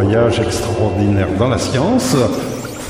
voyage extraordinaire dans la science,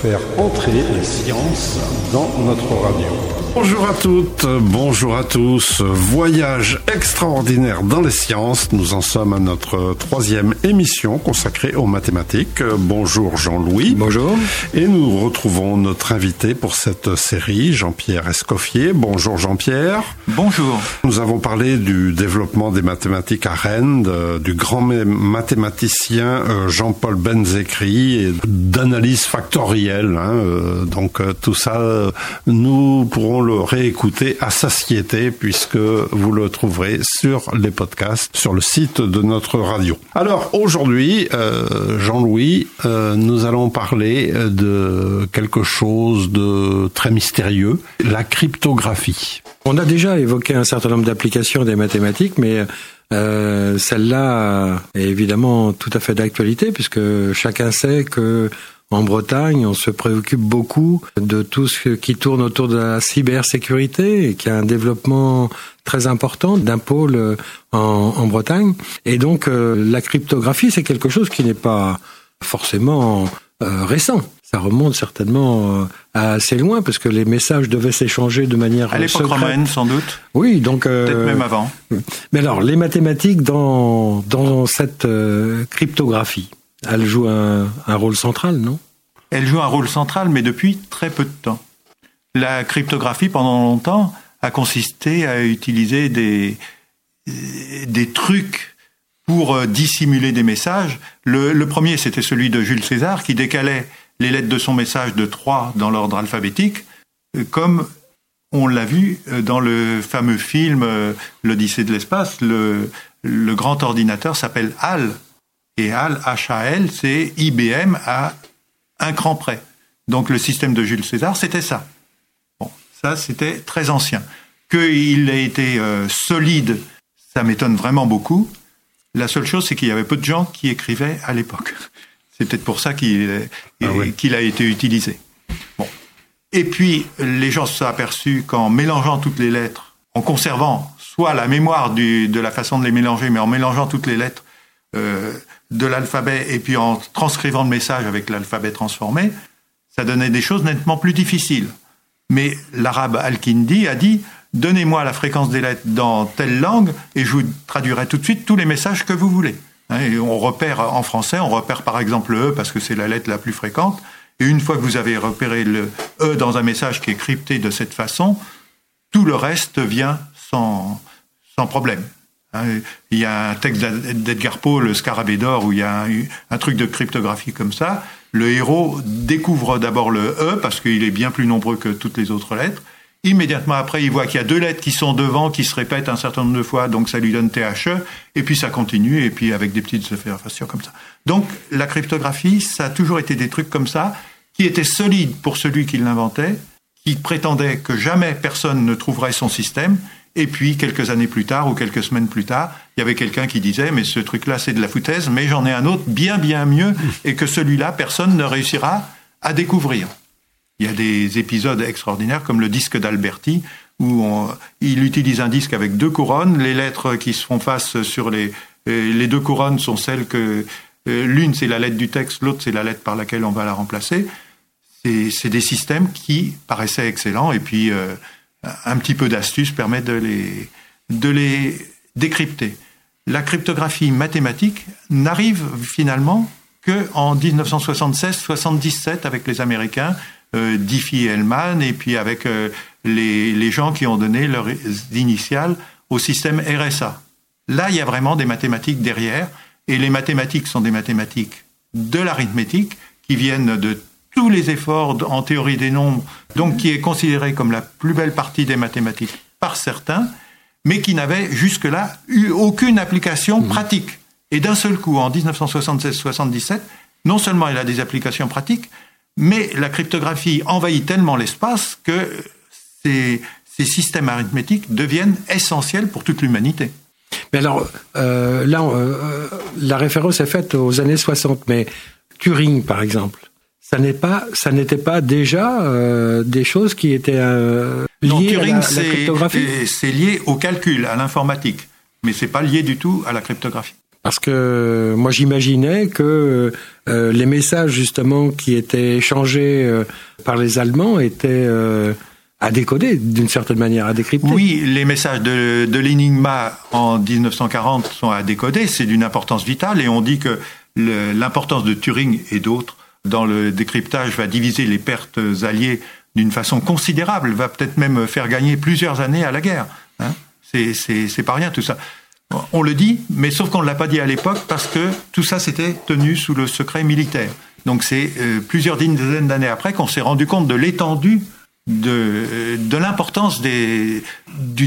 faire entrer les sciences dans notre radio. Bonjour à toutes, bonjour à tous. Voyage extraordinaire dans les sciences. Nous en sommes à notre troisième émission consacrée aux mathématiques. Bonjour Jean-Louis. Bonjour. Et nous retrouvons notre invité pour cette série, Jean-Pierre Escoffier. Bonjour Jean-Pierre. Bonjour. Nous avons parlé du développement des mathématiques à Rennes, du grand mathématicien euh, Jean-Paul Benzekri et d'analyse factorielle. Hein. Euh, donc euh, tout ça, nous pourrons le réécouter à satiété puisque vous le trouverez sur les podcasts sur le site de notre radio. Alors aujourd'hui, euh, Jean-Louis, euh, nous allons parler de quelque chose de très mystérieux, la cryptographie. On a déjà évoqué un certain nombre d'applications des mathématiques, mais euh, celle-là est évidemment tout à fait d'actualité puisque chacun sait que en Bretagne, on se préoccupe beaucoup de tout ce qui tourne autour de la cybersécurité et qui a un développement très important d'un pôle en, Bretagne. Et donc, euh, la cryptographie, c'est quelque chose qui n'est pas forcément euh, récent. Ça remonte certainement euh, à assez loin parce que les messages devaient s'échanger de manière à l'époque romaine sans doute. Oui, donc peut-être même avant. Mais alors les mathématiques dans dans cette cryptographie, elle joue un, rôle central, non? Elle joue un rôle central, mais depuis très peu de temps. La cryptographie, pendant longtemps, a consisté à utiliser des, trucs pour euh, dissimuler des messages. Le, premier, c'était celui de Jules César, qui décalait les lettres de son message de trois dans l'ordre alphabétique, euh, comme on l'a vu euh, dans le fameux film L'Odyssée de l'espace. Le, le grand ordinateur s'appelle HAL, et HAL, H-A-L, c'est IBM à un cran près. Donc le système de Jules César, c'était ça. Bon, ça c'était très ancien. Qu'il ait été euh, solide, ça m'étonne vraiment beaucoup. La seule chose, c'est qu'il y avait peu de gens qui écrivaient à l'époque. C'est peut-être pour ça qu'il ah qu'il a été utilisé. Bon. Et puis, les gens se sont aperçus qu'en mélangeant toutes les lettres, en conservant soit la mémoire du, de la façon de les mélanger, mais en mélangeant toutes les lettres, euh, de l'alphabet et puis en transcrivant le message avec l'alphabet transformé, ça donnait des choses nettement plus difficiles. Mais l'arabe Al-Kindi a dit Donnez-moi la fréquence des lettres dans telle langue et je vous traduirai tout de suite tous les messages que vous voulez. Hein, et on repère en français, on repère par exemple le E parce que c'est la lettre la plus fréquente. Et une fois que vous avez repéré le E dans un message qui est crypté de cette façon, tout le reste vient sans, sans problème. Hein, il y a un texte d'Edgar Poe, le Scarabée d'or, où il y a un, truc de cryptographie comme ça. Le héros découvre d'abord le E parce qu'il est bien plus nombreux que toutes les autres lettres. Immédiatement après, il voit qu'il y a deux lettres qui sont devant, qui se répètent un certain nombre de fois, donc ça lui donne THE, et puis ça continue, et puis avec des petites observations comme ça. Donc la cryptographie, ça a toujours été des trucs comme ça, qui étaient solides pour celui qui l'inventait, qui prétendait que jamais personne ne trouverait son système, et puis, quelques années plus tard ou quelques semaines plus tard, il y avait quelqu'un qui disait, mais ce truc-là, c'est de la foutaise, mais j'en ai un autre bien, bien mieux, et que celui-là, personne ne réussira à découvrir. Il y a des épisodes extraordinaires, comme le disque d'Alberti, où il utilise un disque avec deux couronnes. Les lettres qui se font face sur les, euh, les deux couronnes sont celles que euh, l'une c'est la lettre du texte, l'autre c'est la lettre par laquelle on va la remplacer. C'est des systèmes qui paraissaient excellents et puis euh, un petit peu d'astuce permet de les, de les décrypter. La cryptographie mathématique n'arrive finalement qu'en 1976-77 avec les Américains, euh, Diffie et Hellman, et puis avec euh, les, les, gens qui ont donné leurs initiales au système RSA. Là, il y a vraiment des mathématiques derrière, et les mathématiques sont des mathématiques de l'arithmétique qui viennent de tous les efforts en théorie des nombres, donc qui est considéré comme la plus belle partie des mathématiques par certains, mais qui n'avait jusque-là eu aucune application mmh. pratique. Et d'un seul coup, en 1976-77, non seulement il a des applications pratiques, mais la cryptographie envahit tellement l'espace que ces, systèmes arithmétiques deviennent essentiels pour toute l'humanité. Mais alors, euh, là, euh, la référence est faite aux années 60, mais Turing, par exemple, ça n'est pas, ça n'était pas déjà euh, des choses qui étaient euh, liées à la, cryptographie. C'est lié au calcul, à l'informatique, mais c'est pas lié du tout à la cryptographie. Parce que moi j'imaginais que euh, les messages justement qui étaient échangés euh, par les Allemands étaient euh, à décoder d'une certaine manière, à décrypter. Oui, les messages de, de l'Enigma en 1940 sont à décoder, c'est d'une importance vitale et on dit que l'importance de Turing et d'autres dans le décryptage va diviser les pertes alliées d'une façon considérable, va peut-être même faire gagner plusieurs années à la guerre. Hein c'est pas rien tout ça. On le dit, mais sauf qu'on ne l'a pas dit à l'époque parce que tout ça s'était tenu sous le secret militaire. Donc c'est euh, plusieurs dizaines d'années après qu'on s'est rendu compte de l'étendue de, de l'importance du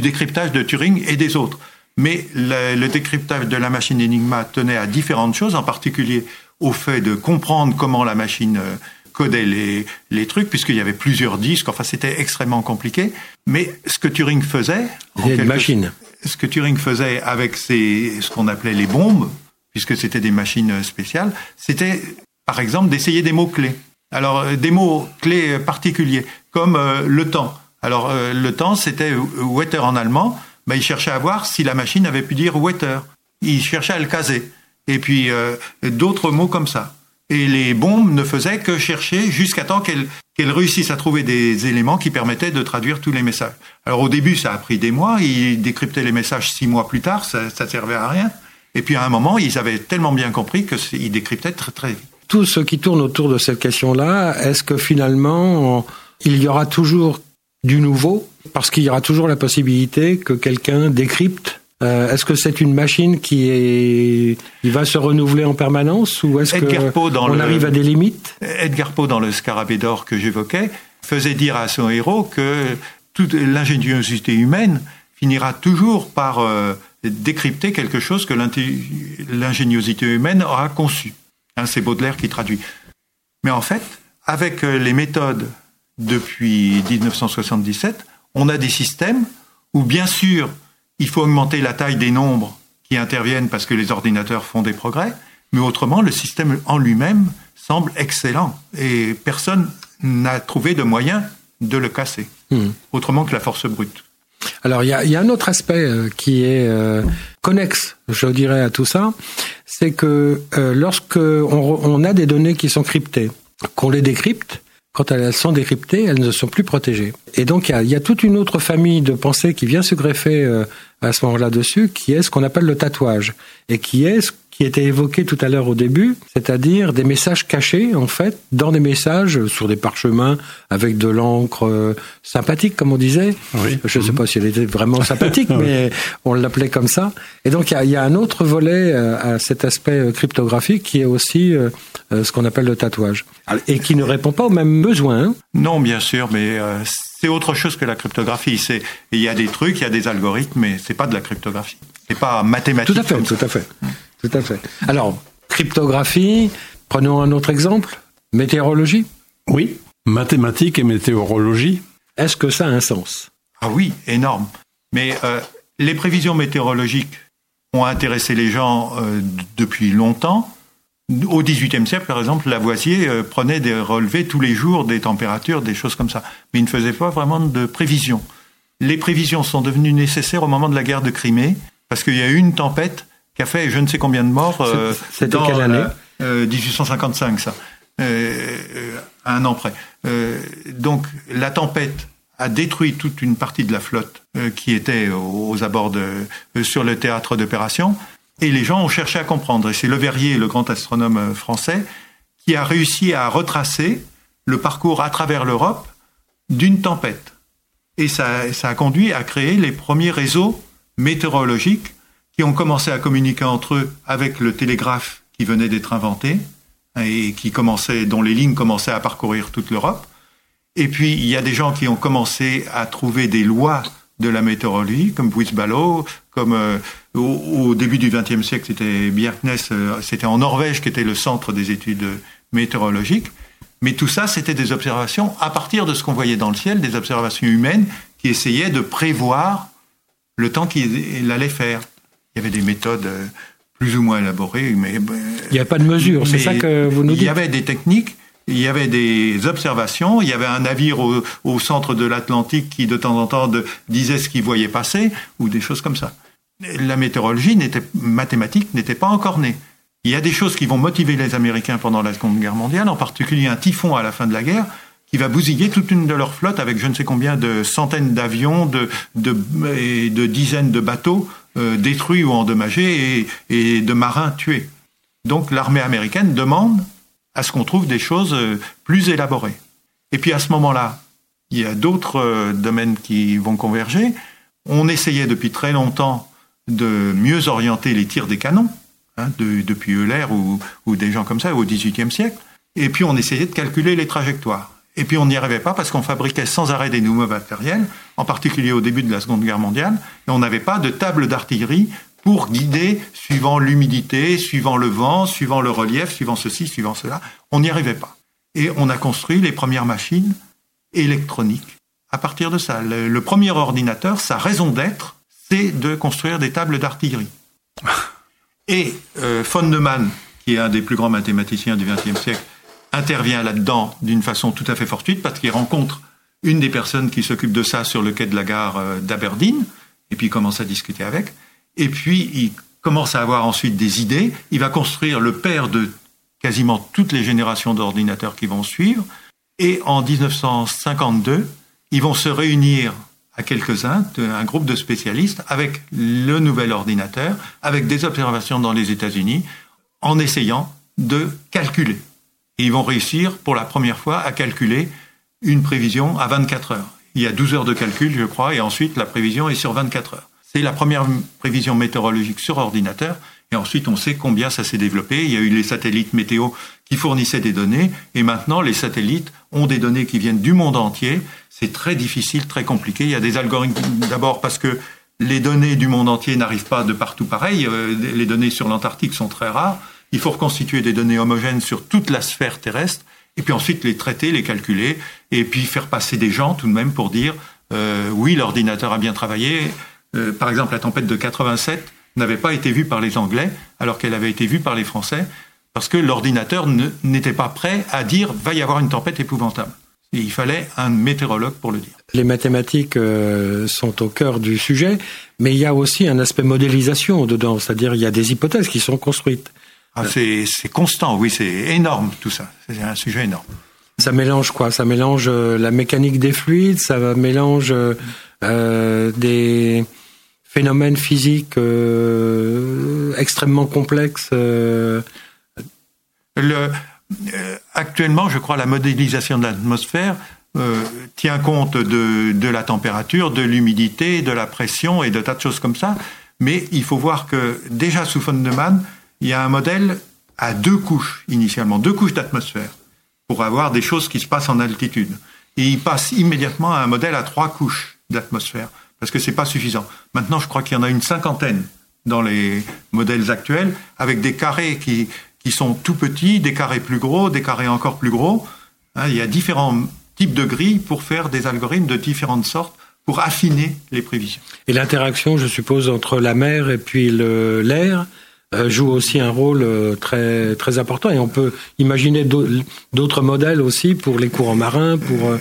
décryptage de Turing et des autres. Mais le, décryptage de la machine Enigma tenait à différentes choses, en particulier au fait de comprendre comment la machine euh, codait les, les trucs, puisqu'il y avait plusieurs disques, enfin c'était extrêmement compliqué. Mais ce que Turing faisait... une machine. Ce que Turing faisait avec ce qu'on appelait les bombes, puisque c'était des machines spéciales, c'était par exemple d'essayer des mots-clés. Alors euh, des mots-clés particuliers, comme euh, le temps. Alors le temps, c'était Wetter en allemand, ben, il cherchait à voir si la machine avait pu dire Wetter. Il cherchait à le caser et puis euh, d'autres mots comme ça. Et les bombes ne faisaient que chercher jusqu'à temps qu'elles réussissent à trouver des éléments qui permettaient de traduire tous les messages. Alors au début, ça a pris des mois, ils décryptaient les messages six mois plus tard, ça, ça servait à rien. Et puis à un moment, ils avaient tellement bien compris qu'ils décryptaient très très vite. Tout ce qui tourne autour de cette question-là, est-ce que finalement, il y aura toujours du nouveau? Parce qu'il y aura toujours la possibilité que quelqu'un décrypte euh, est-ce que c'est une machine qui est, il va se renouveler en permanence ou est-ce qu'on arrive à des limites? Edgar Poe dans le Scarabée d'or que j'évoquais faisait dire à son héros que toute l'ingéniosité humaine finira toujours par euh, décrypter quelque chose que l'ingéniosité humaine aura conçu. Hein, c'est Baudelaire qui traduit. Mais en fait, avec euh, les méthodes depuis 1977, on a des systèmes où bien sûr il faut augmenter la taille des nombres qui interviennent parce que les ordinateurs font des progrès, mais autrement, le système en lui-même semble excellent et personne n'a trouvé de moyen de le casser, hmm. autrement que la force brute. Alors il y a, un autre aspect euh, qui est euh, connexe, je dirais, à tout ça, c'est que euh, lorsque on, a des données qui sont cryptées, qu'on les décrypte, quand elles sont décryptées, elles ne sont plus protégées. Et donc il y a, toute une autre famille de pensées qui vient se greffer euh, à ce moment-là dessus, qui est ce qu'on appelle le tatouage, et qui est ce qui était évoqué tout à l'heure au début, c'est-à-dire des messages cachés, en fait, dans des messages sur des parchemins avec de l'encre euh, sympathique, comme on disait. Oui. Je ne sais pas si elle était vraiment sympathique, mais on l'appelait comme ça. Et donc, il y, a, un autre volet euh, à cet aspect euh, cryptographique qui est aussi ce qu'on appelle le tatouage. Et qui ne répond pas aux mêmes besoins. Hein. Non, bien sûr, mais c'est autre chose que la cryptographie. C'est il y a des trucs, il y a des algorithmes, mais c'est pas de la cryptographie. C'est pas mathématique. Tout à fait, tout à fait. Tout à fait. Alors, cryptographie, prenons un autre exemple, météorologie. Oui, mathématiques et météorologie. Est-ce que ça a un sens? Ah oui, énorme. Mais euh, les prévisions météorologiques ont intéressé les gens euh, depuis longtemps. Au XVIIIe siècle, par exemple, Lavoisier euh, prenait des relevés tous les jours des températures, des choses comme ça. Mais il ne faisait pas vraiment de prévisions. Les prévisions sont devenues nécessaires au moment de la guerre de Crimée, parce qu'il y a eu une tempête qui a fait je ne sais combien de morts. Euh, C'était quelle année 1855, ça. Euh, à un an près. donc la tempête a détruit toute une partie de la flotte qui était aux abords de, sur le théâtre d'opération. Et les gens ont cherché à comprendre. Et c'est Le Verrier, le grand astronome français, qui a réussi à retracer le parcours à travers l'Europe d'une tempête. Et ça, ça a conduit à créer les premiers réseaux météorologiques qui ont commencé à communiquer entre eux avec le télégraphe qui venait d'être inventé et qui commençait, dont les lignes commençaient à parcourir toute l'Europe. Et puis, il y a des gens qui ont commencé à trouver des lois de la météorologie, comme Buis-Ballot, comme euh, au, début du XXe siècle, c'était Bjerknes, euh, c'était en Norvège qui était le centre des études météorologiques. Mais tout ça, c'était des observations à partir de ce qu'on voyait dans le ciel, des observations humaines qui essayaient de prévoir le temps qu'il allait faire il y avait des méthodes euh, plus ou moins élaborées, mais il n'y a pas de mesure, c'est ça que vous nous dites. Il y avait des techniques, il y avait des observations, il y avait un navire au, centre de l'Atlantique qui de temps en temps disait ce qu'il voyait passer ou des choses comme ça. la météorologie n'était mathématique n'était pas encore née. Il y a des choses qui vont motiver les Américains pendant la Seconde Guerre mondiale, en particulier un typhon à la fin de la guerre qui va bousiller toute une de leurs flottes avec je ne sais combien de centaines d'avions, de, et de dizaines de bateaux euh, détruits ou endommagés et de marins tués. Donc l'armée américaine demande à ce qu'on trouve des choses euh, plus élaborées. Et puis à ce moment-là, il y a d'autres euh, domaines qui vont converger. On essayait depuis très longtemps de mieux orienter les tirs des canons, hein, de, depuis Euler ou, ou, des gens comme ça au XVIIIe siècle. Et puis on essayait de calculer les trajectoires. Et puis on n'y arrivait pas parce qu'on fabriquait sans arrêt des nouveaux matériels, en particulier au début de la Seconde Guerre mondiale, et on n'avait pas de table d'artillerie pour guider suivant l'humidité, suivant le vent, suivant le relief, suivant ceci, suivant cela. On n'y arrivait pas. Et on a construit les premières machines électroniques à partir de ça. Le, le premier ordinateur, sa raison d'être, c'est de construire des tables d'artillerie. Et euh, von Neumann, qui est un des plus grands mathématiciens du XXe siècle, intervient là-dedans d'une façon tout à fait fortuite parce qu'il rencontre une des personnes qui s'occupe de ça sur le quai de la gare euh, d'Aberdeen, et puis il commence à discuter avec. Et puis il commence à avoir ensuite des idées. Il va construire le père de quasiment toutes les générations d'ordinateurs qui vont suivre. Et en 1952, ils vont se réunir à quelques-uns, un groupe de spécialistes, avec le nouvel ordinateur, avec des observations dans les États-Unis, en essayant de calculer. Et ils vont réussir pour la première fois à calculer une prévision à 24 heures. Il y a 12 heures de calcul, je crois, et ensuite la prévision est sur 24 heures. C'est la première prévision météorologique sur ordinateur, et ensuite on sait combien ça s'est développé. Il y a eu les satellites météo qui fournissaient des données, et maintenant les satellites ont des données qui viennent du monde entier. C'est très difficile, très compliqué. Il y a des algorithmes d'abord parce que les données du monde entier n'arrivent pas de partout pareil. Les données sur l'Antarctique sont très rares. Il faut reconstituer des données homogènes sur toute la sphère terrestre, et puis ensuite les traiter, les calculer, et puis faire passer des gens tout de même pour dire euh, oui, l'ordinateur a bien travaillé. Euh, par exemple, la tempête de 87 n'avait pas été vue par les Anglais, alors qu'elle avait été vue par les Français, parce que l'ordinateur n'était pas prêt à dire va y avoir une tempête épouvantable. Et il fallait un météorologue pour le dire. Les mathématiques euh, sont au cœur du sujet, mais il y a aussi un aspect modélisation dedans, c'est-à-dire il y a des hypothèses qui sont construites. Ah, c'est constant, oui, c'est énorme tout ça. C'est un sujet énorme. Ça mélange quoi? Ça mélange euh, la mécanique des fluides, ça mélange euh, des phénomènes physiques euh, extrêmement complexes. Euh... Euh, actuellement, je crois, la modélisation de l'atmosphère tient compte de, de, la température, de l'humidité, de la pression et de tas de choses comme ça. Mais il faut voir que déjà sous von Neumann, il y a un modèle à deux couches initialement, deux couches d'atmosphère, pour avoir des choses qui se passent en altitude. Et il passe immédiatement à un modèle à trois couches d'atmosphère, parce que c'est pas suffisant. Maintenant, je crois qu'il y en a une cinquantaine dans les modèles actuels, avec des carrés qui, qui sont tout petits, des carrés plus gros, des carrés encore plus gros. Hein, il y a différents types de grilles pour faire des algorithmes de différentes sortes pour affiner les prévisions. Et l'interaction, je suppose, entre la mer et puis l'air euh, joue aussi un rôle euh, très très important et on peut imaginer d'autres modèles aussi pour les courants marins pour euh,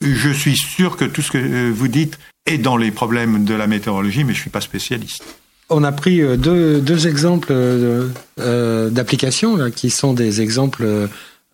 je suis sûr que tout ce que vous dites est dans les problèmes de la météorologie mais je suis pas spécialiste on a pris deux, deux exemples euh, d'applications qui sont des exemples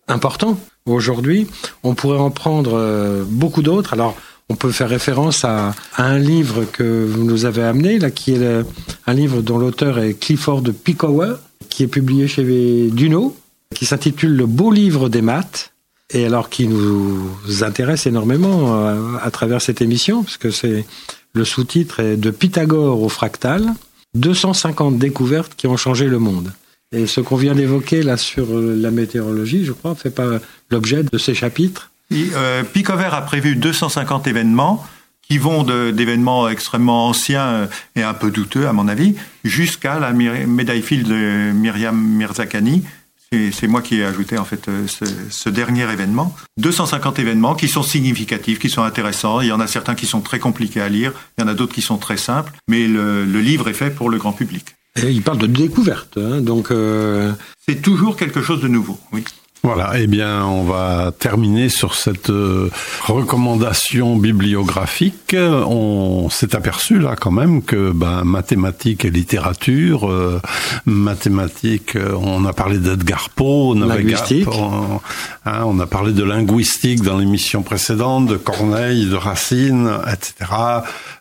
importants aujourd'hui. On pourrait en prendre beaucoup d'autres. Alors, on peut faire référence à, un livre que vous nous avez amené, là, qui est un livre dont l'auteur est Clifford Pickower, qui est publié chez Duno, qui s'intitule Le beau livre des maths, et alors qui nous intéresse énormément à, euh, à travers cette émission, puisque c'est le sous-titre est De Pythagore au fractal, 250 découvertes qui ont changé le monde. Et ce qu'on vient d'évoquer là sur la météorologie, je crois, fait pas l'objet de ces chapitres. Euh, Picover a prévu 250 événements qui vont d'événements extrêmement anciens euh, et un peu douteux à mon avis, jusqu'à la médaille fil de Myriam Mirzakhani. C'est moi qui ai ajouté en fait euh, ce, ce, dernier événement. 250 événements qui sont significatifs, qui sont intéressants. Il y en a certains qui sont très compliqués à lire, il y en a d'autres qui sont très simples, mais le, le, livre est fait pour le grand public. Et il parle de découverte, hein, donc. Euh... C'est toujours quelque chose de nouveau, oui. Voilà, eh bien, on va terminer sur cette euh, recommandation bibliographique. On s'est aperçu là quand même que ben, mathématiques et littérature, euh, mathématiques, euh, on a parlé d'Edgar Poe, linguistique. On, hein, on, a parlé de linguistique dans l'émission précédente, de Corneille, de Racine, etc.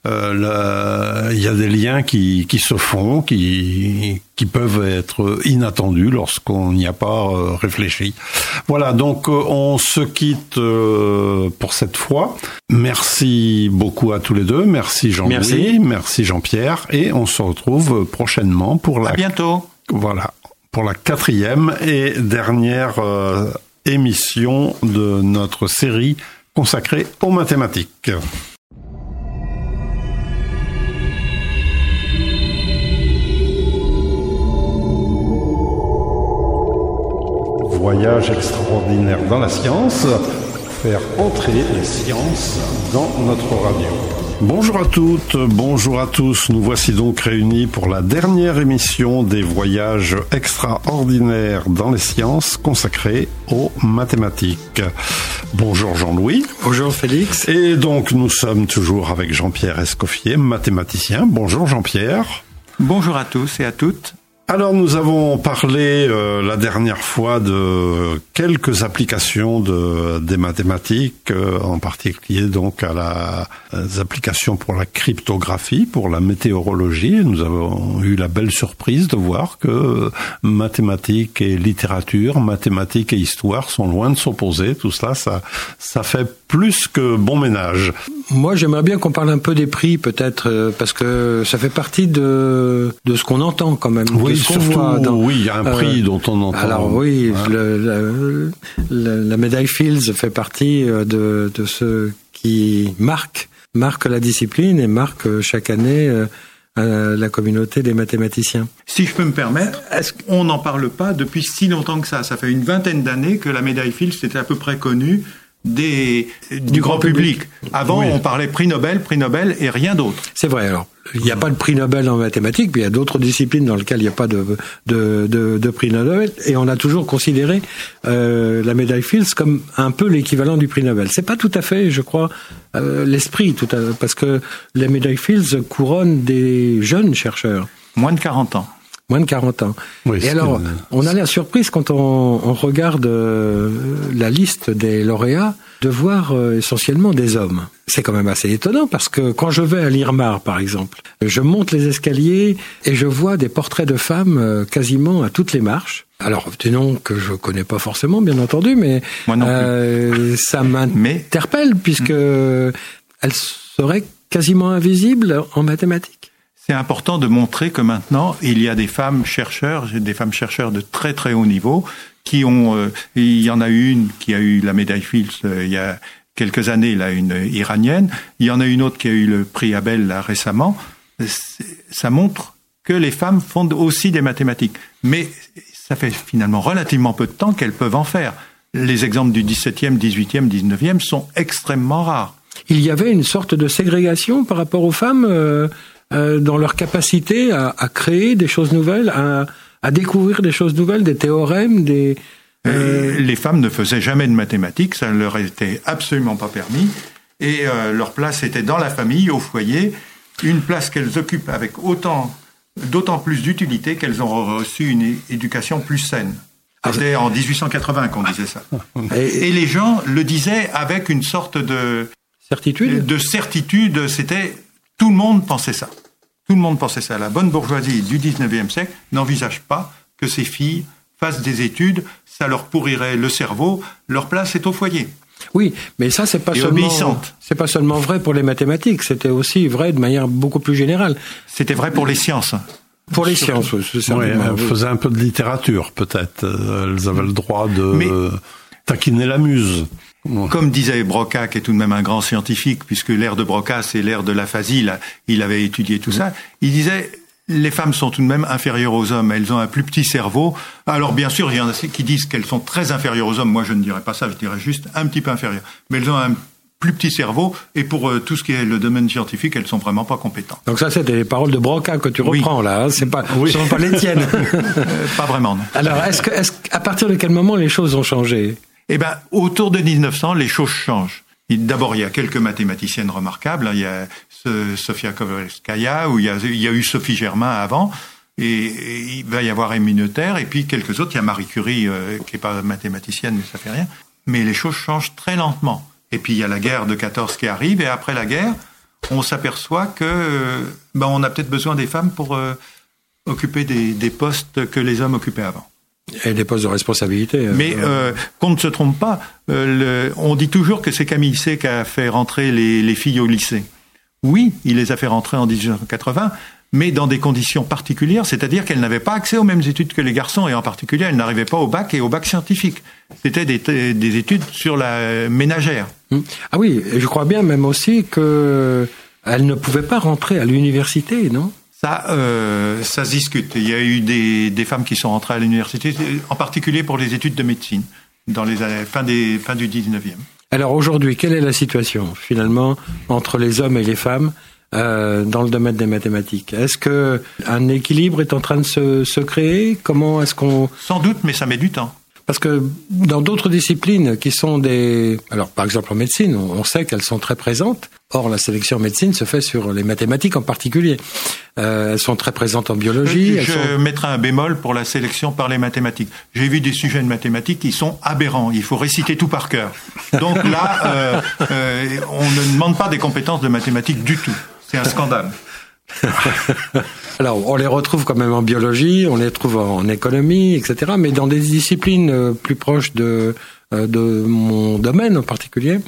Il y a des liens qui, qui se font, qui, qui peuvent être inattendus lorsqu'on n'y a pas euh, réfléchi. Voilà, donc euh, on se quitte euh, pour cette fois. Merci beaucoup à tous les deux. Merci Jean-Louis, merci, Jean-Pierre, et on se retrouve prochainement pour la. À bientôt. Voilà, pour la quatrième et dernière émission de notre série consacrée aux mathématiques. Voyage extraordinaire dans la science, faire entrer les sciences dans notre radio. Bonjour à toutes, bonjour à tous. Nous voici donc réunis pour la dernière émission des voyages extraordinaires dans les sciences consacrés aux mathématiques. Bonjour Jean-Louis. Bonjour Félix. Et donc nous sommes toujours avec Jean-Pierre Escoffier, mathématicien. Bonjour Jean-Pierre. Bonjour à tous et à toutes. Alors nous avons parlé euh, la dernière fois de quelques applications de, des mathématiques, euh, en particulier donc à la, les applications pour la cryptographie, pour la météorologie. Nous avons eu la belle surprise de voir que mathématiques et littérature, mathématiques et histoire sont loin de s'opposer. Tout cela, ça, ça fait plus que bon ménage. Moi, j'aimerais bien qu'on parle un peu des prix, peut-être, euh, parce que ça fait partie de, de ce qu'on entend quand même. Oui, surtout, oui, il y a un prix euh, dont on entend. Alors oui, le, la médaille Fields fait partie euh, de, de ceux qui marquent, marquent la discipline et marquent chaque année la communauté des mathématiciens. Si je peux me permettre, est-ce qu'on n'en parle pas depuis si longtemps que ça? Ça fait une vingtaine d'années que la médaille Fields était à peu près connue des, du, grand, public. Avant, on parlait prix Nobel, prix Nobel et rien d'autre. C'est vrai. Alors, il n'y a pas de prix Nobel en mathématiques, mais il y a d'autres disciplines dans lesquelles il n'y a pas de, de, de, de, prix Nobel. Et on a toujours considéré euh, la médaille Fields comme un peu l'équivalent du prix Nobel. C'est pas tout à fait, je crois, euh, l'esprit, tout à, parce que la médaille Fields couronne des jeunes chercheurs. Moins de 40 ans moins de 40 ans. et alors, on a la surprise quand on, on regarde euh, la liste des lauréats de voir euh, essentiellement des hommes. C'est quand même assez étonnant parce que quand je vais à l'Irmar, par exemple, je monte les escaliers et je vois des portraits de femmes euh, quasiment à toutes les marches. Alors, des noms que je connais pas forcément, bien entendu, mais ça m'interpelle puisque mm. elles seraient quasiment invisibles en mathématiques c'est important de montrer que maintenant, il y a des femmes chercheurs, des femmes chercheurs de très très haut niveau, qui ont, euh, il y en a une qui a eu la médaille Fields euh, il y a quelques années, là, une iranienne. Il y en a une autre qui a eu le prix Abel là, récemment. Ça montre que les femmes font aussi des mathématiques. Mais ça fait finalement relativement peu de temps qu'elles peuvent en faire. Les exemples du 17e, 18e, 19e sont extrêmement rares. Il y avait une sorte de ségrégation par rapport aux femmes euh, euh, dans leur capacité à, à, créer des choses nouvelles, à, à, découvrir des choses nouvelles, des théorèmes, des... Euh... Les femmes ne faisaient jamais de mathématiques, ça ne leur était absolument pas permis, et euh, leur place était dans la famille, au foyer, une place qu'elles occupent avec autant, d'autant plus d'utilité qu'elles ont reçu une éducation plus saine. Ah, C'était en 1880 qu'on disait ça. Et, et, les gens le disaient avec une sorte de certitude. De certitude, c'était tout le monde pensait ça. Tout le monde pensait ça. La bonne bourgeoisie du 19e siècle n'envisage pas que ces filles fassent des études, ça leur pourrirait le cerveau, leur place est au foyer. Oui, mais ça c'est pas seulement c'est pas seulement vrai pour les mathématiques, c'était aussi vrai de manière beaucoup plus générale. C'était vrai pour les sciences. Pour les sciences, oui, oui, elles faisaient un peu de littérature peut-être. Elles avaient le droit de taquiner la muse. Comme disait Broca, qui est tout de même un grand scientifique, puisque l'ère de Broca, c'est l'ère de l'aphasie, il avait étudié tout ça, il disait les femmes sont tout de même inférieures aux hommes, elles ont un plus petit cerveau. Alors bien sûr, il y en a qui disent qu'elles sont très inférieures aux hommes, moi je ne dirais pas ça, je dirais juste un petit peu inférieures. Mais elles ont un plus petit cerveau et pour euh, tout ce qui est le domaine scientifique, elles sont vraiment pas compétentes. Donc ça, c'est des paroles de Broca que tu reprends là. Hein. c'est pas, oui. ce sont pas les tiennes. Euh, pas vraiment. Non. Alors, est-ce que, est à partir de quel moment les choses ont changé? Eh ben, autour de 1900, les choses changent. D'abord, il y a quelques mathématiciennes remarquables. Hein. Il y a Sofia Kovalskaya, ou il y a, eu Sophie Germain avant. Et, il va y avoir Éminotaire, et puis quelques autres. Il y a Marie Curie, euh, qui est pas mathématicienne, mais ça fait rien. Mais les choses changent très lentement. Et puis il y a la guerre de 14 qui arrive, et après la guerre, on s'aperçoit que euh, ben, on a peut-être besoin des femmes pour euh, occuper des, des, postes que les hommes occupaient avant. Et des postes de responsabilité. Mais euh, qu'on ne se trompe pas, le, on dit toujours que c'est Camille C qui a fait rentrer les, les filles au lycée. Oui, il les a fait rentrer en 1880, mais dans des conditions particulières, c'est-à-dire qu'elles n'avaient pas accès aux mêmes études que les garçons, et en particulier, elles n'arrivaient pas au bac et au bac scientifique. C'était des, études sur la ménagère. Hum. Ah oui, et je crois bien même aussi qu'elles ne pouvaient pas rentrer à l'université, non? Ça, euh, ça se discute. Il y a eu des, femmes qui sont rentrées à l'université, en particulier pour les études de médecine, dans les fin, des, fin du 19e. Alors aujourd'hui, quelle est la situation finalement entre les hommes et les femmes euh, dans le domaine des mathématiques? Est-ce que un équilibre est en train de se, se créer? Comment est-ce qu'on Sans doute, mais ça met du temps. Parce que dans d'autres disciplines qui sont des... Alors par exemple en médecine, on sait qu'elles sont très présentes. Or la sélection en médecine se fait sur les mathématiques en particulier. Euh, elles sont très présentes en biologie. Je mettrai un bémol pour la sélection par les mathématiques. J'ai vu des sujets de mathématiques qui sont aberrants. Il faut réciter tout par cœur. Donc là, euh, euh, on ne demande pas des compétences de mathématiques du tout. C'est un scandale. Alors, on les retrouve quand même en biologie, on les trouve en économie, etc. Mais dans des disciplines euh, plus proches de, euh, de mon domaine en particulier,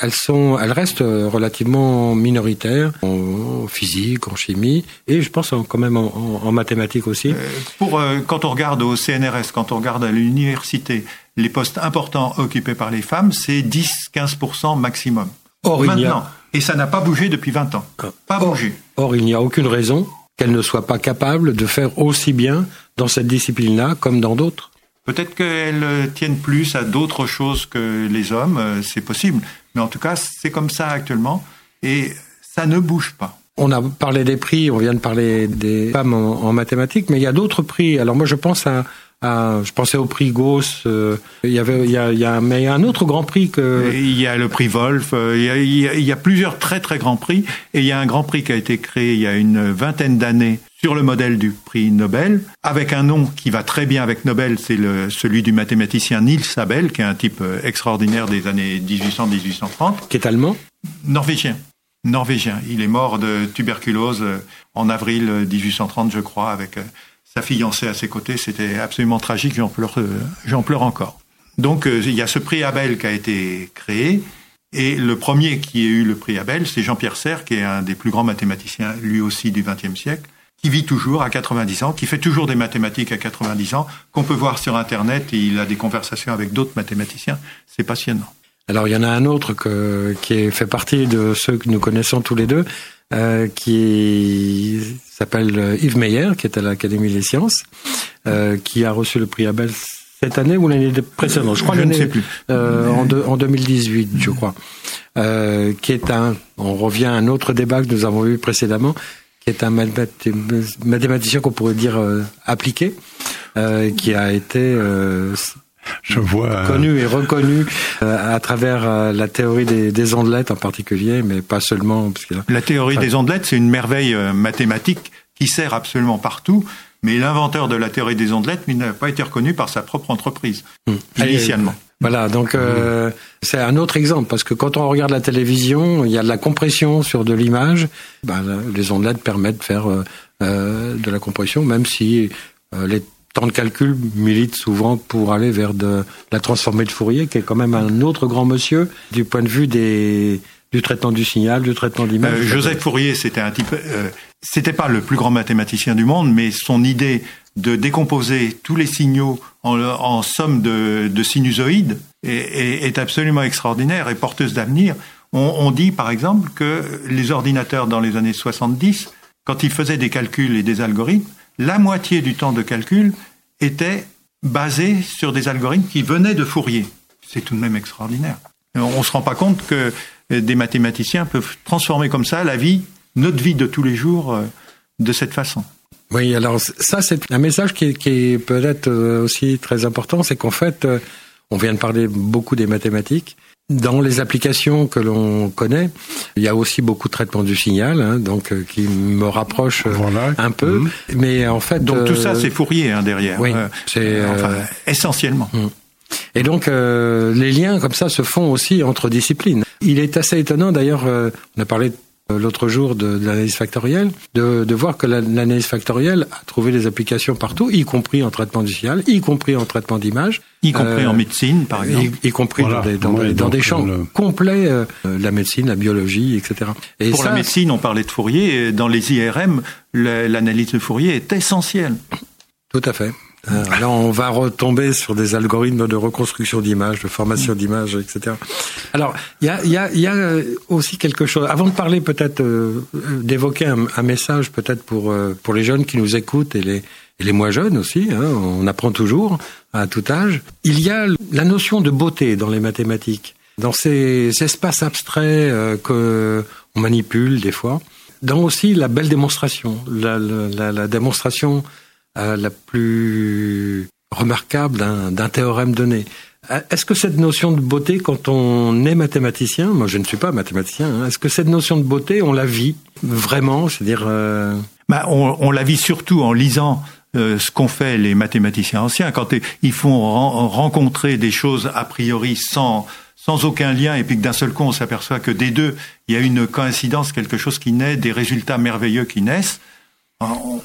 elles sont, elles restent relativement minoritaires en physique, en chimie, et je pense quand même en, mathématiques aussi. Euh, pour quand on regarde au CNRS, quand on regarde à l'université, les postes importants occupés par les femmes, c'est 10-15% maximum. Or, Maintenant, et ça n'a pas bougé depuis 20 ans. Ah. Pas bougé. Or, il n'y a aucune raison qu'elle ne soit pas capable de faire aussi bien dans cette discipline-là comme dans d'autres. Peut-être qu'elle tienne plus à d'autres choses que les hommes, euh, c'est possible. Mais en tout cas, c'est comme ça actuellement. Et ça ne bouge pas. On a parlé des prix, on vient de parler des femmes en, en mathématiques, mais il y a d'autres prix. Alors moi, je pense à ah, je pensais au prix Gauss. Euh, il y avait, il y a, il y a, mais il y a un autre grand prix que. Il y a le prix Wolf. Euh, il y a, il y a, plusieurs très très grands prix. Et il y a un grand prix qui a été créé il y a une vingtaine d'années sur le modèle du prix Nobel, avec un nom qui va très bien avec Nobel, c'est le, celui du mathématicien Niels Abel, qui est un type euh, extraordinaire des années 1800-1830. Qui est allemand Norvégien. Norvégien. Il est mort de tuberculose en avril 1830, je crois, avec sa fiancée à ses côtés. C'était absolument tragique, j'en pleure, euh, j'en pleure encore. Donc euh, il y a ce prix Abel qui a été créé. Et le premier qui a eu le prix Abel, c'est Jean-Pierre Serre, qui est un des plus grands mathématiciens, lui aussi, du XXe siècle, qui vit toujours à 90 ans, qui fait toujours des mathématiques à 90 ans, qu'on peut voir sur Internet, et il a des conversations avec d'autres mathématiciens. C'est passionnant. Alors il y en a un autre que, qui fait partie de ceux que nous connaissons tous les deux, euh, qui s'appelle euh, Yves Meyer, qui est à l'Académie des sciences, euh, qui a reçu le prix Abel cette année ou l'année précédente, je crois l'année euh, en, en 2018, je crois, euh, qui est un, on revient à un autre débat que nous avons eu précédemment, qui est un mathématicien qu'on pourrait dire euh, appliqué, qui a été je vois connu et reconnu euh, à travers euh, la théorie des, des, ondelettes en particulier, mais pas seulement. Parce que la théorie des ondelettes, c'est une merveille euh, mathématique qui sert absolument partout. Mais l'inventeur de la théorie des ondelettes n'a pas été reconnu par sa propre entreprise hum. initialement. Voilà, donc euh, c'est un autre exemple parce que quand on regarde la télévision, il y a de la compression sur de l'image. Ben, les ondelettes permettent de faire euh, de la compression, même si les temps de calcul milite souvent pour aller vers de la transformée de Fourier, qui est quand même un autre grand monsieur du point de vue des du traitement du signal, du traitement d'image. Euh, Joseph Fourier, c'était un type, euh, c'était pas le plus grand mathématicien du monde, mais son idée de décomposer tous les signaux en, en somme de, de sinusoïdes est, absolument extraordinaire et porteuse d'avenir. On dit par exemple que les ordinateurs dans les années 70, quand ils faisaient des calculs et des algorithmes, la moitié du temps de calcul était basé sur des algorithmes qui venaient de Fourier. C'est tout de même extraordinaire. On ne se rend pas compte que des mathématiciens peuvent transformer comme ça la vie, notre vie de tous les jours, de cette façon. Oui, alors ça c'est un message qui, qui peut être aussi très important, c'est qu'en fait, on vient de parler beaucoup des mathématiques, dans les applications que l'on connaît, il y a aussi beaucoup de traitement du signal, hein, donc euh, qui me rapproche euh, un peu. Mhm. Mais en fait, donc tout ça euh, c'est Fourier hein, derrière. Oui, c'est essentiellement. Mhm. Et donc les liens comme ça se font aussi entre disciplines. Il est assez étonnant d'ailleurs. on a parlé euh, l'autre jour de, l'analyse factorielle, de, de, voir que l'analyse factorielle a trouvé des applications partout, y compris en traitement du signal, y compris en traitement d'image. Y compris en euh, médecine, par exemple. Y, compris dans des, dans, des champs complets, euh, la médecine, la biologie, etc. Et Pour la médecine, on parlait de Fourier, dans les IRM, l'analyse de Fourier est essentielle. Tout à fait. Euh, là, on va retomber sur des algorithmes de reconstruction d'images, de formation d'images, etc. Alors, il y a, y, a, y a, euh, aussi quelque chose. Avant de parler, peut-être euh, d'évoquer un, un, message, peut-être pour pour les jeunes qui nous écoutent et les et les moins jeunes aussi. Hein, on apprend toujours à tout âge. Il y a la notion de beauté dans les mathématiques, dans ces espaces abstraits que on manipule des fois. Dans aussi la belle démonstration, la, la, la démonstration la plus remarquable d'un théorème donné. Euh, est-ce que cette notion de beauté, quand on est mathématicien, moi je ne suis pas mathématicien, hein, est-ce que cette notion de beauté, on la vit vraiment C'est-à-dire, euh... bah, on, on, la vit surtout en lisant euh, ce qu'ont fait les mathématiciens anciens quand ils font rencontrer des choses a priori sans sans aucun lien et puis que d'un seul coup on s'aperçoit que des deux il y a une coïncidence, quelque chose qui naît, des résultats merveilleux qui naissent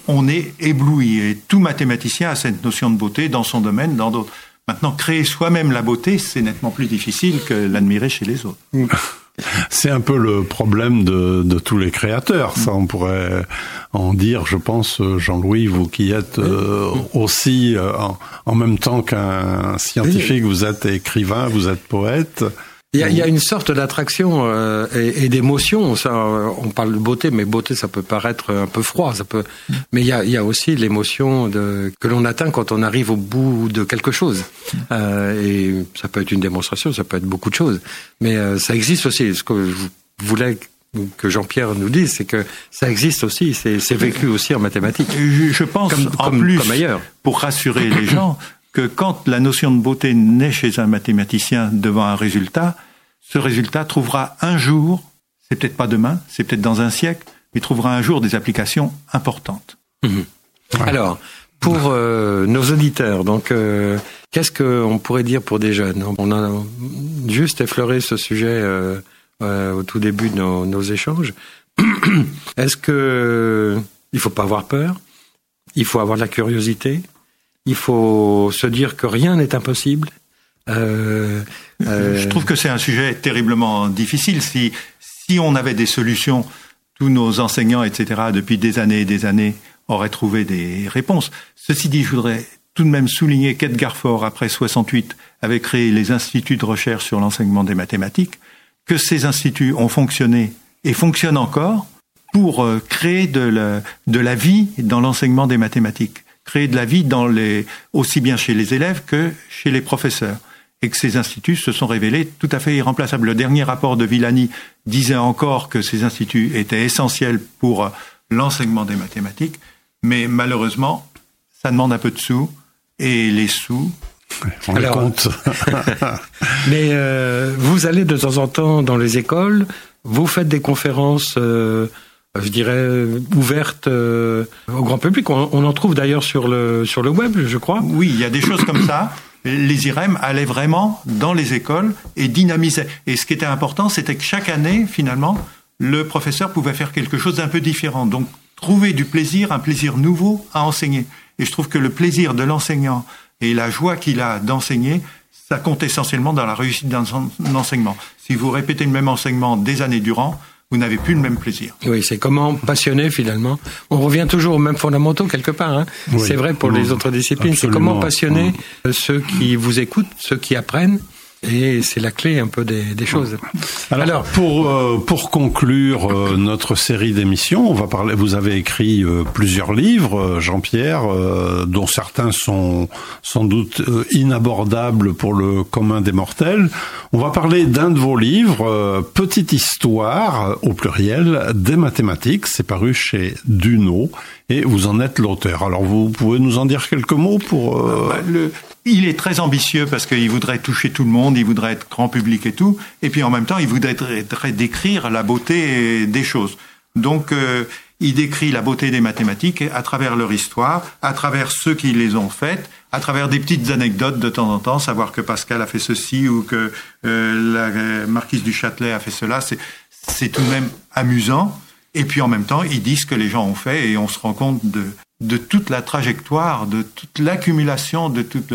on est ébloui. Et tout mathématicien a cette notion de beauté dans son domaine, dans d'autres. Maintenant, créer soi-même la beauté, c'est nettement plus difficile que l'admirer chez les autres. C'est un peu le problème de, tous les créateurs. Ça, on pourrait en dire, je pense, Jean-Louis, vous qui êtes euh, aussi, euh, en, même temps qu'un scientifique, vous êtes écrivain, vous êtes poète. Il y, a, il y a, une sorte d'attraction euh, et, et d'émotion. Ça, euh, on parle de beauté, mais beauté, ça peut paraître un peu froid. Ça peut, mais il y a, il y a aussi l'émotion de, que l'on atteint quand on arrive au bout de quelque chose. Euh, et ça peut être une démonstration, ça peut être beaucoup de choses. Mais euh, ça existe aussi. Ce que je voulais que Jean-Pierre nous dise, c'est que ça existe aussi, c'est vécu aussi en mathématiques. Je pense, comme, en plus, comme ailleurs. pour rassurer les gens, que quand la notion de beauté naît chez un mathématicien devant un résultat, ce résultat trouvera un jour, c'est peut-être pas demain, c'est peut-être dans un siècle, mais trouvera un jour des applications importantes. Mhm. Alors, pour euh, nos auditeurs, donc euh, qu'est-ce qu'on pourrait dire pour des jeunes? On a juste effleuré ce sujet euh, au tout début de nos, nos échanges. Est-ce que il faut pas avoir peur? Il faut avoir de la curiosité? Il faut se dire que rien n'est impossible. Euh, euh, Je trouve que c'est un sujet terriblement difficile. Si, si on avait des solutions, tous nos enseignants, etc., depuis des années et des années, auraient trouvé des réponses. Ceci dit, je voudrais tout de même souligner qu'Edgar Faure, après 68, avait créé les instituts de recherche sur l'enseignement des mathématiques, que ces instituts ont fonctionné et fonctionnent encore pour euh, créer de la, de la vie dans l'enseignement des mathématiques créer de la vie dans les, aussi bien chez les élèves que chez les professeurs. Et que ces instituts se sont révélés tout à fait irremplaçables. Le dernier rapport de Villani disait encore que ces instituts étaient essentiels pour euh, l'enseignement des mathématiques, mais malheureusement, ça demande un peu de sous, et les sous, on les compte. mais euh, vous allez de temps en temps dans les écoles, vous faites des conférences euh, je dirais, ouverte euh, au grand public. On, en trouve d'ailleurs sur le, sur le web, je crois. Oui, il y a des choses comme ça. Les IREM allaient vraiment dans les écoles et dynamisaient. Et ce qui était important, c'était que chaque année, finalement, le professeur pouvait faire quelque chose d'un peu différent. Donc, trouver du plaisir, un plaisir nouveau à enseigner. Et je trouve que le plaisir de l'enseignant et la joie qu'il a d'enseigner, ça compte essentiellement dans la réussite d'un enseignement. Si vous répétez le même enseignement des années durant, vous n'avez plus le même plaisir. Oui, c'est comment passionner finalement. On revient toujours aux mêmes fondamentaux quelque part. Hein. c'est vrai pour les autres disciplines. C'est comment passionner ceux qui vous écoutent, ceux qui apprennent, Et c'est la clé un peu des, des choses. Alors, pour euh, pour conclure euh, notre série d'émissions, on va parler. Vous avez écrit euh, plusieurs livres, Jean-Pierre, dont certains sont sans doute inabordables pour le commun des mortels. On va parler d'un de vos livres, Petite histoire au pluriel des mathématiques. C'est paru chez Duno et vous en êtes l'auteur. Alors, vous pouvez nous en dire quelques mots pour bah, le il est très ambitieux parce qu'il voudrait toucher tout le monde, il voudrait être grand public et tout, et puis en même temps, il voudrait décrire la beauté des choses. Donc, euh, il décrit la beauté des mathématiques à travers leur histoire, à travers ceux qui les ont faites, à travers des petites anecdotes de temps en temps, savoir que Pascal a fait ceci ou que euh, la marquise du Châtelet a fait cela, c'est tout de même amusant. Et puis en même temps, ils disent ce que les gens ont fait et on se rend compte de, de toute la trajectoire, de toute l'accumulation, de toute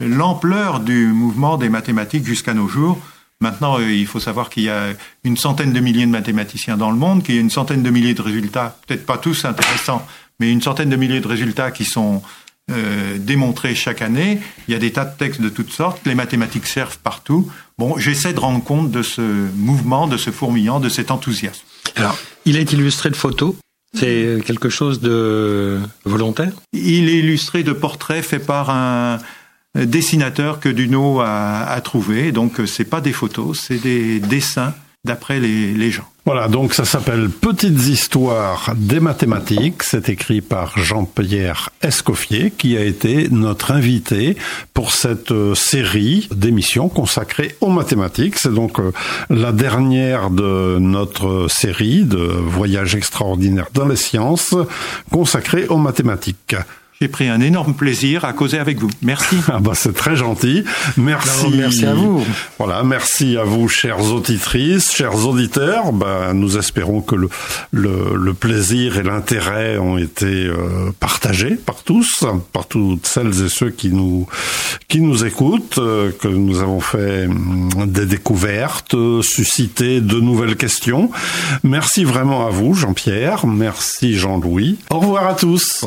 l'ampleur du mouvement des mathématiques jusqu'à nos jours. Maintenant, euh, il faut savoir qu'il y a une centaine de milliers de mathématiciens dans le monde, qu'il y a une centaine de milliers de résultats, peut-être pas tous intéressants, mais une centaine de milliers de résultats qui sont euh, démontrés chaque année. Il y a des tas de textes de toutes sortes. Les mathématiques servent partout. Bon, j'essaie de rendre compte de ce mouvement, de ce fourmillant, de cet enthousiasme. Alors, il est illustré de photos. C'est quelque chose de volontaire Il est illustré de portraits faits par un dessinateur que Duno a, trouvé. Donc, c'est pas des photos, c'est des dessins d'après les, gens. Voilà, donc ça s'appelle Petites histoires des mathématiques. C'est écrit par Jean-Pierre Escoffier, qui a été notre invité pour cette euh, série d'émissions consacrées aux mathématiques. C'est donc euh, la dernière de notre série de voyages extraordinaires dans les sciences consacrée aux mathématiques. J'ai pris un énorme plaisir à causer avec vous. Merci. Ah bah c'est très gentil. Merci. merci à vous. Voilà, merci à vous, chères auditrices, chers auditeurs. Bah, nous espérons que le, le, le plaisir et l'intérêt ont été euh, partagés par tous, par toutes celles et ceux qui nous qui nous écoutent, euh, que nous avons fait hum, des découvertes, suscité de nouvelles questions. Merci vraiment à vous, Jean-Pierre. Merci Jean-Louis. Au revoir à tous.